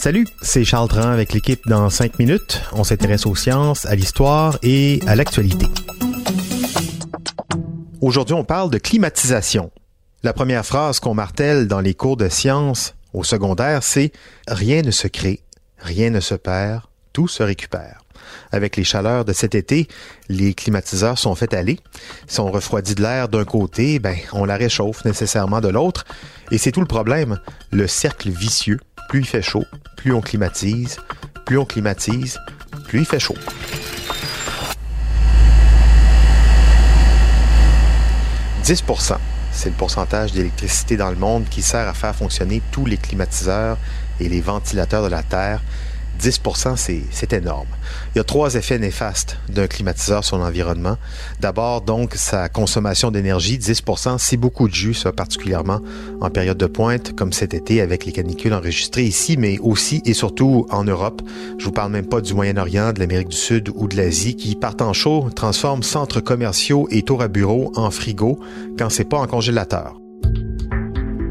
Salut, c'est Charles Dran avec l'équipe dans 5 minutes. On s'intéresse aux sciences, à l'histoire et à l'actualité. Aujourd'hui, on parle de climatisation. La première phrase qu'on martèle dans les cours de sciences au secondaire, c'est Rien ne se crée, rien ne se perd, tout se récupère. Avec les chaleurs de cet été, les climatiseurs sont faits aller. Si on refroidit de l'air d'un côté, ben, on la réchauffe nécessairement de l'autre. Et c'est tout le problème. Le cercle vicieux. Plus il fait chaud, plus on climatise. Plus on climatise, plus il fait chaud. « 10% c'est le pourcentage d'électricité dans le monde qui sert à faire fonctionner tous les climatiseurs et les ventilateurs de la Terre. 10% c'est énorme. Il y a trois effets néfastes d'un climatiseur sur l'environnement. D'abord, donc, sa consommation d'énergie, 10% c'est beaucoup de jus, ça, particulièrement en période de pointe, comme cet été avec les canicules enregistrées ici, mais aussi et surtout en Europe. Je vous parle même pas du Moyen-Orient, de l'Amérique du Sud ou de l'Asie, qui, partant chaud, transforment centres commerciaux et tours à bureaux en frigo quand c'est pas en congélateur.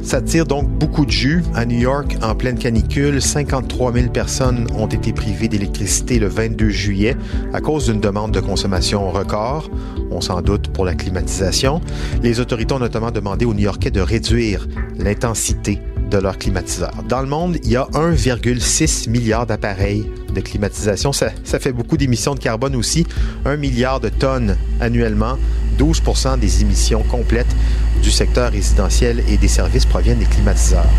Ça tire donc beaucoup de jus. À New York, en pleine canicule, 53 000 personnes ont été privées d'électricité le 22 juillet à cause d'une demande de consommation record. On s'en doute pour la climatisation. Les autorités ont notamment demandé aux New-Yorkais de réduire l'intensité de leurs climatiseurs. Dans le monde, il y a 1,6 milliard d'appareils de climatisation. Ça, ça fait beaucoup d'émissions de carbone aussi. 1 milliard de tonnes annuellement. 12 des émissions complètes du secteur résidentiel et des services proviennent des climatiseurs.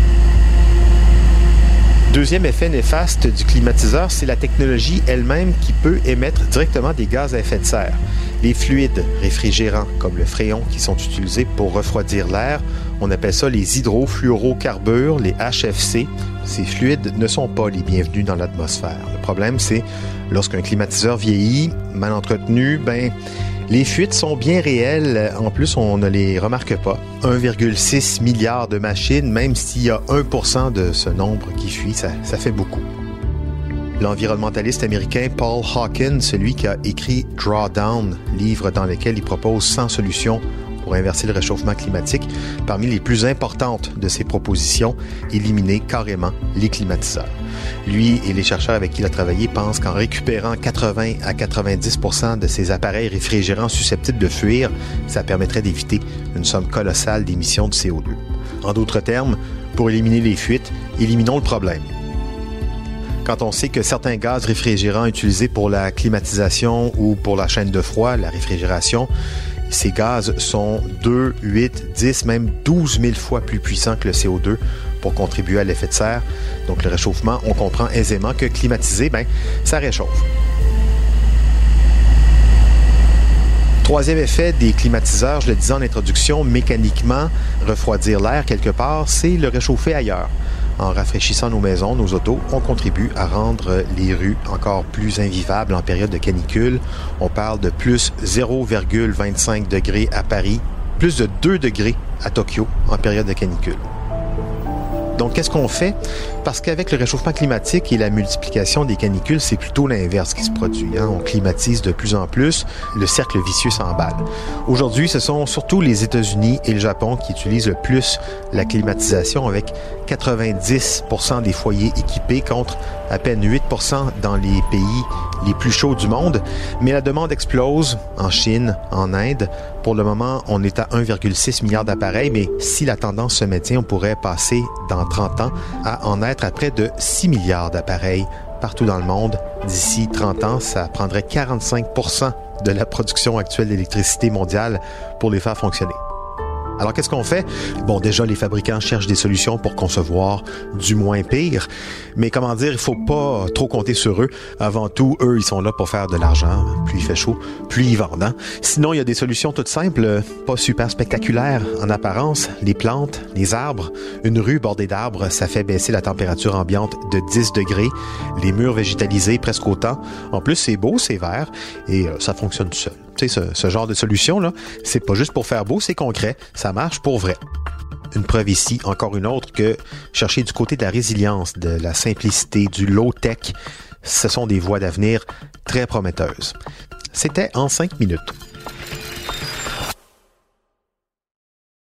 Deuxième effet néfaste du climatiseur, c'est la technologie elle-même qui peut émettre directement des gaz à effet de serre. Les fluides réfrigérants, comme le fréon, qui sont utilisés pour refroidir l'air, on appelle ça les hydrofluorocarbures, les HFC. Ces fluides ne sont pas les bienvenus dans l'atmosphère. Le problème, c'est lorsqu'un climatiseur vieillit, mal entretenu, ben, les fuites sont bien réelles. En plus, on ne les remarque pas. 1,6 milliard de machines, même s'il y a 1 de ce nombre qui fuit, ça, fait beaucoup. L'environnementaliste américain Paul Hawkins, celui qui a écrit Drawdown, livre dans lequel il propose 100 solutions pour inverser le réchauffement climatique. Parmi les plus importantes de ses propositions, éliminer carrément les climatiseurs. Lui et les chercheurs avec qui il a travaillé pensent qu'en récupérant 80 à 90% de ces appareils réfrigérants susceptibles de fuir, ça permettrait d'éviter une somme colossale d'émissions de CO2. En d'autres termes, pour éliminer les fuites, éliminons le problème quand on sait que certains gaz réfrigérants utilisés pour la climatisation ou pour la chaîne de froid, la réfrigération, ces gaz sont 2, 8, 10, même 12 000 fois plus puissants que le CO2 pour contribuer à l'effet de serre. Donc le réchauffement, on comprend aisément que climatiser, ben, ça réchauffe. Troisième effet des climatiseurs, je le disais en introduction, mécaniquement refroidir l'air quelque part, c'est le réchauffer ailleurs. En rafraîchissant nos maisons, nos autos, on contribue à rendre les rues encore plus invivables en période de canicule. On parle de plus 0,25 degrés à Paris, plus de 2 degrés à Tokyo en période de canicule. Donc, qu'est-ce qu'on fait? Parce qu'avec le réchauffement climatique et la multiplication des canicules, c'est plutôt l'inverse qui se produit. Hein. On climatise de plus en plus, le cercle vicieux s'emballe. Aujourd'hui, ce sont surtout les États-Unis et le Japon qui utilisent le plus la climatisation avec 90 des foyers équipés contre à peine 8% dans les pays les plus chauds du monde. Mais la demande explose en Chine, en Inde. Pour le moment, on est à 1,6 milliard d'appareils, mais si la tendance se maintient, on pourrait passer dans 30 ans à en être à près de 6 milliards d'appareils partout dans le monde. D'ici 30 ans, ça prendrait 45% de la production actuelle d'électricité mondiale pour les faire fonctionner. Alors qu'est-ce qu'on fait? Bon, déjà, les fabricants cherchent des solutions pour concevoir du moins pire, mais comment dire, il faut pas trop compter sur eux. Avant tout, eux, ils sont là pour faire de l'argent. Plus il fait chaud, plus ils vendent. Hein? Sinon, il y a des solutions toutes simples, pas super spectaculaires en apparence. Les plantes, les arbres, une rue bordée d'arbres, ça fait baisser la température ambiante de 10 degrés. Les murs végétalisés presque autant. En plus, c'est beau, c'est vert et euh, ça fonctionne seul. Ce, genre de solution là, c'est pas juste pour faire beau, c'est concret. Ça marche pour vrai une preuve ici, encore une autre, que chercher du côté de la résilience, de la simplicité, du low-tech, ce sont des voies d'avenir très prometteuses. C'était en cinq minutes.